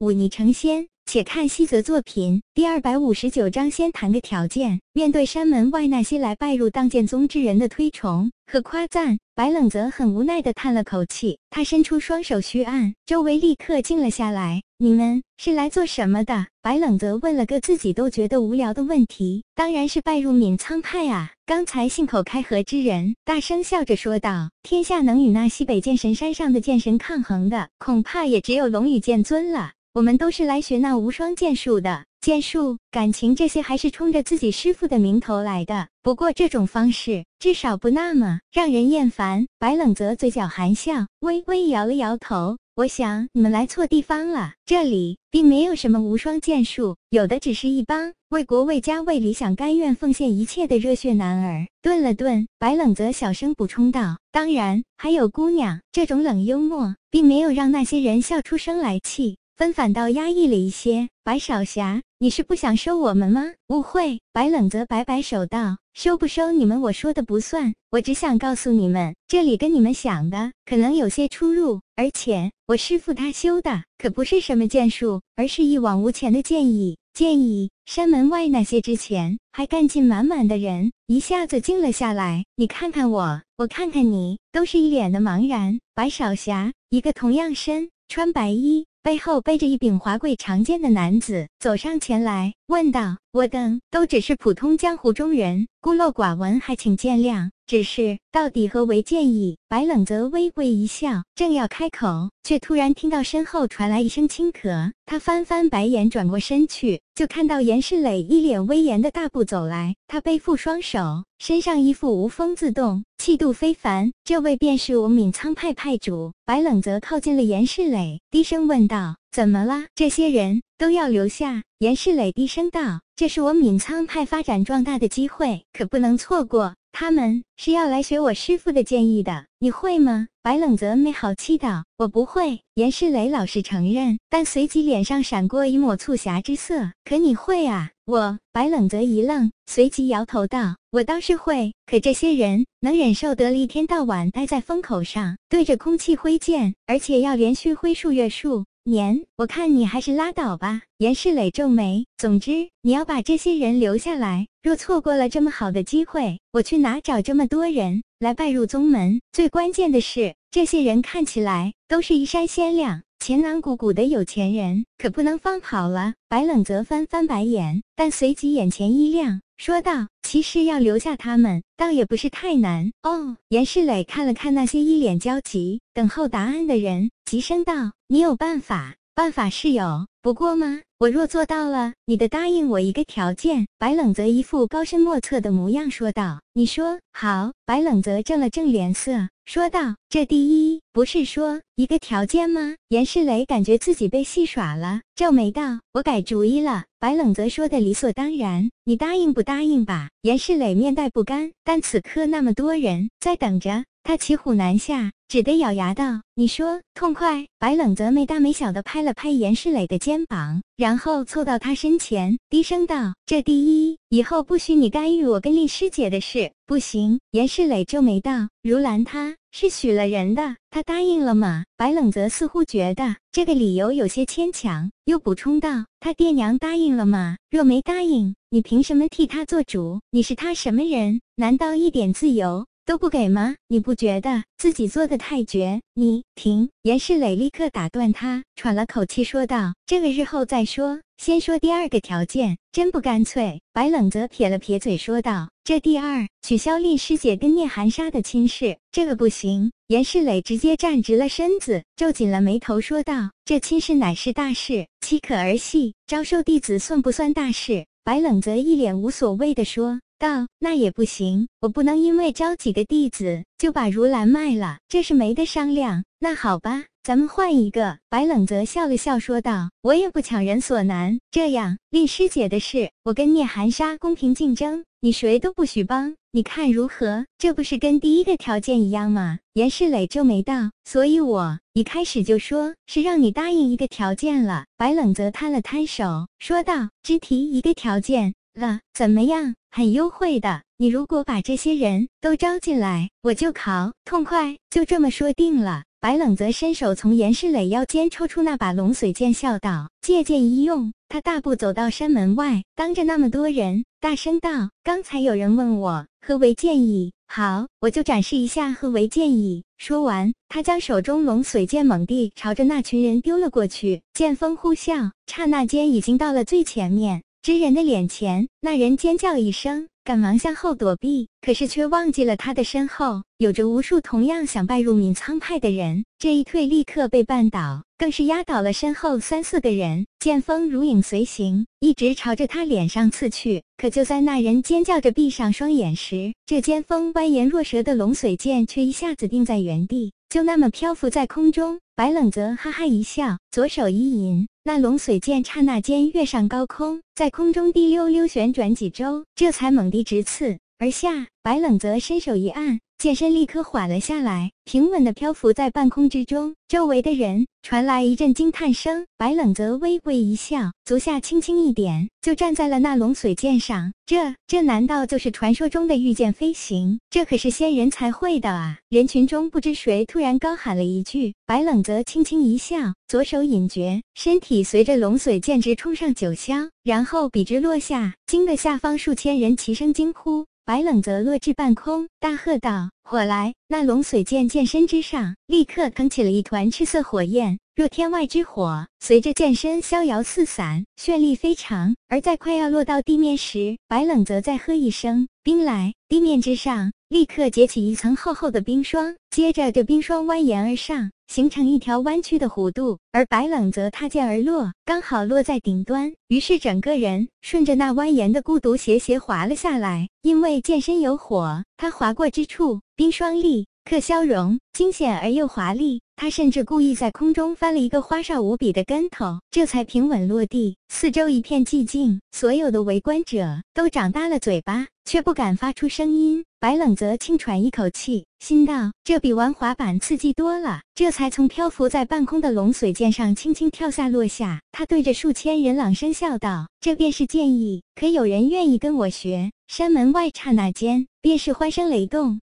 忤逆成仙。且看西泽作品第二百五十九章，先谈个条件。面对山门外那些来拜入荡剑宗之人的推崇和夸赞，白冷泽很无奈地叹了口气。他伸出双手虚按，周围立刻静了下来。你们是来做什么的？白冷泽问了个自己都觉得无聊的问题。当然是拜入闵苍派啊！刚才信口开河之人大声笑着说道：“天下能与那西北剑神山上的剑神抗衡的，恐怕也只有龙羽剑尊了。”我们都是来学那无双剑术的，剑术、感情这些还是冲着自己师傅的名头来的。不过这种方式至少不那么让人厌烦。白冷泽嘴角含笑，微微摇了摇头。我想你们来错地方了，这里并没有什么无双剑术，有的只是一帮为国为家为理想甘愿奉献一切的热血男儿。顿了顿，白冷泽小声补充道：“当然还有姑娘。”这种冷幽默并没有让那些人笑出声来气。分反倒压抑了一些。白少侠，你是不想收我们吗？误会。白冷泽摆摆手道：“收不收你们，我说的不算。我只想告诉你们，这里跟你们想的可能有些出入。而且我师傅他修的可不是什么剑术，而是一往无前的剑意。剑意。”山门外那些之前还干劲满满的人一下子静了下来。你看看我，我看看你，都是一脸的茫然。白少侠，一个同样身穿白衣。背后背着一柄华贵长剑的男子走上前来，问道：“我等都只是普通江湖中人，孤陋寡闻，还请见谅。只是到底何为剑意？”白冷泽微微一笑，正要开口，却突然听到身后传来一声轻咳。他翻翻白眼，转过身去，就看到严世磊一脸威严的大步走来。他背负双手，身上衣服无风自动，气度非凡。这位便是我闵苍派派主。白冷泽靠近了严世磊，低声问道：“怎么了？这些人都要留下？”严世磊低声道：“这是我闵苍派发展壮大的机会，可不能错过。他们是要来学我师傅的剑意的，你会吗？”白冷泽没好气道：“我不会。”严世磊老实承认，但随即脸上闪过一抹促狭之色。“可你会啊？”我白冷泽一愣，随即摇头道：“我倒是会，可这些人能忍受得了一天到晚待在风口上，对着空气挥剑，而且要连续挥数月数年？我看你还是拉倒吧。”严世磊皱眉：“总之，你要把这些人留下来。若错过了这么好的机会，我去哪找这么多人来拜入宗门？最关键的是，这些人看起来都是衣衫鲜亮。”钱囊鼓鼓的有钱人可不能放跑了。白冷泽翻翻白眼，但随即眼前一亮，说道：“其实要留下他们，倒也不是太难。”哦，严世磊看了看那些一脸焦急等候答案的人，急声道：“你有办法？办法是有，不过吗？我若做到了，你得答应我一个条件。”白冷泽一副高深莫测的模样说道：“你说好。”白冷泽正了正脸色。说道：“这第一不是说一个条件吗？”严世磊感觉自己被戏耍了，皱眉道：“我改主意了。”白冷泽说的理所当然：“你答应不答应吧？”严世磊面带不甘，但此刻那么多人在等着。他骑虎难下，只得咬牙道：“你说痛快。”白冷泽没大没小的拍了拍严世磊的肩膀，然后凑到他身前，低声道：“这第一，以后不许你干预我跟丽师姐的事。”不行。严世磊皱眉道：“如兰他是许了人的，他答应了吗？”白冷泽似乎觉得这个理由有些牵强，又补充道：“他爹娘答应了吗？若没答应，你凭什么替他做主？你是他什么人？难道一点自由？”都不给吗？你不觉得自己做的太绝？你停！严世磊立刻打断他，喘了口气说道：“这个日后再说，先说第二个条件，真不干脆。”白冷泽撇了撇嘴说道：“这第二，取消令师姐跟聂寒沙的亲事，这个不行。”严世磊直接站直了身子，皱紧了眉头说道：“这亲事乃是大事，岂可儿戏？招收弟子算不算大事？”白冷泽一脸无所谓的说。道那也不行，我不能因为招几个弟子就把如兰卖了，这是没得商量。那好吧，咱们换一个。白冷泽笑了笑说道：“我也不强人所难，这样令师姐的事，我跟聂寒沙公平竞争，你谁都不许帮，你看如何？这不是跟第一个条件一样吗？”严世磊皱眉道：“所以我一开始就说是让你答应一个条件了。”白冷泽摊了摊手说道：“只提一个条件。”了，怎么样？很优惠的。你如果把这些人都招进来，我就考痛快。就这么说定了。白冷则伸手从严世磊腰间抽出那把龙髓剑，笑道：“借剑一用。”他大步走到山门外，当着那么多人，大声道：“刚才有人问我何为剑意，好，我就展示一下何为剑意。”说完，他将手中龙髓剑猛地朝着那群人丢了过去，剑锋呼啸，刹那间已经到了最前面之人的脸前。那人尖叫一声。赶忙向后躲避，可是却忘记了他的身后有着无数同样想拜入闵苍派的人。这一退，立刻被绊倒，更是压倒了身后三四个人。剑锋如影随形，一直朝着他脸上刺去。可就在那人尖叫着闭上双眼时，这尖锋蜿蜒若蛇的龙髓剑却一下子定在原地，就那么漂浮在空中。白冷泽哈哈一笑，左手一引。那龙髓剑刹那间跃上高空，在空中滴溜溜旋转几周，这才猛地直刺而下。白冷泽伸手一按，剑身立刻缓了下来，平稳的漂浮在半空之中。周围的人传来一阵惊叹声。白冷则微微一笑，足下轻轻一点，就站在了那龙髓剑上。这这难道就是传说中的御剑飞行？这可是仙人才会的啊！人群中不知谁突然高喊了一句。白冷则轻轻一笑，左手引诀，身体随着龙髓剑直冲上九霄，然后笔直落下，惊得下方数千人齐声惊呼。白冷则落至半空，大喝道：“火来！”那龙髓剑剑身之上立刻腾起了一团赤色火焰，若天外之火，随着剑身逍遥四散，绚丽非常。而在快要落到地面时，白冷则再喝一声：“冰来！”地面之上立刻结起一层厚厚的冰霜，接着这冰霜蜿蜒而上。形成一条弯曲的弧度，而白冷则踏剑而落，刚好落在顶端。于是整个人顺着那蜿蜒的孤独斜斜滑了下来。因为剑身有火，他划过之处，冰霜立刻消融，惊险而又华丽。他甚至故意在空中翻了一个花哨无比的跟头，这才平稳落地。四周一片寂静，所有的围观者都长大了嘴巴，却不敢发出声音。白冷则轻喘一口气，心道：这比玩滑板刺激多了。这才从漂浮在半空的龙髓剑上轻轻跳下落下。他对着数千人朗声笑道：“这便是剑意，可有人愿意跟我学？”山门外刹那间便是欢声雷动。